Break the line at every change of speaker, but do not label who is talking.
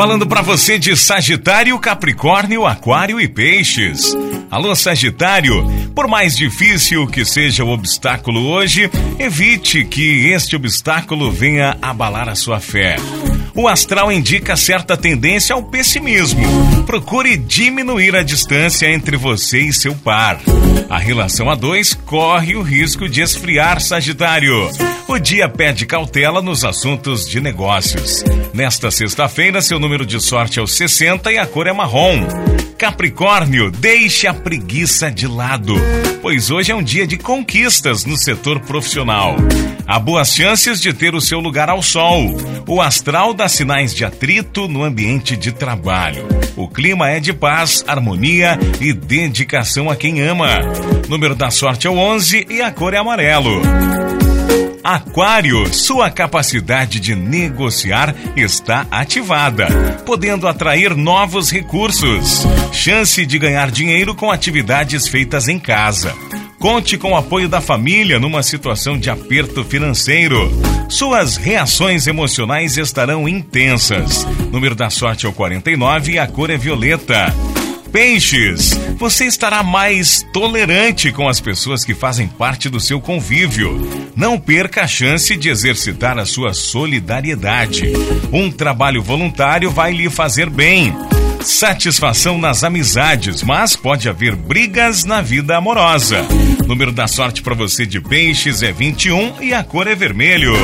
Falando para você de Sagitário, Capricórnio, Aquário e Peixes. Alô, Sagitário, por mais difícil que seja o obstáculo hoje, evite que este obstáculo venha abalar a sua fé. O astral indica certa tendência ao pessimismo. Procure diminuir a distância entre você e seu par. A relação a dois corre o risco de esfriar, Sagitário. O dia pede cautela nos assuntos de negócios. Nesta sexta-feira, seu número de sorte é o 60 e a cor é marrom. Capricórnio, deixe a preguiça de lado, pois hoje é um dia de conquistas no setor profissional. Há boas chances de ter o seu lugar ao sol. O astral dá sinais de atrito no ambiente de trabalho. O clima é de paz, harmonia e dedicação a quem ama. Número da sorte é o 11 e a cor é amarelo. Aquário, sua capacidade de negociar está ativada, podendo atrair novos recursos. Chance de ganhar dinheiro com atividades feitas em casa. Conte com o apoio da família numa situação de aperto financeiro. Suas reações emocionais estarão intensas. Número da sorte é o 49 e a cor é violeta. Peixes, você estará mais tolerante com as pessoas que fazem parte do seu convívio. Não perca a chance de exercitar a sua solidariedade. Um trabalho voluntário vai lhe fazer bem. Satisfação nas amizades, mas pode haver brigas na vida amorosa. Número da sorte para você de peixes é 21 e a cor é vermelho.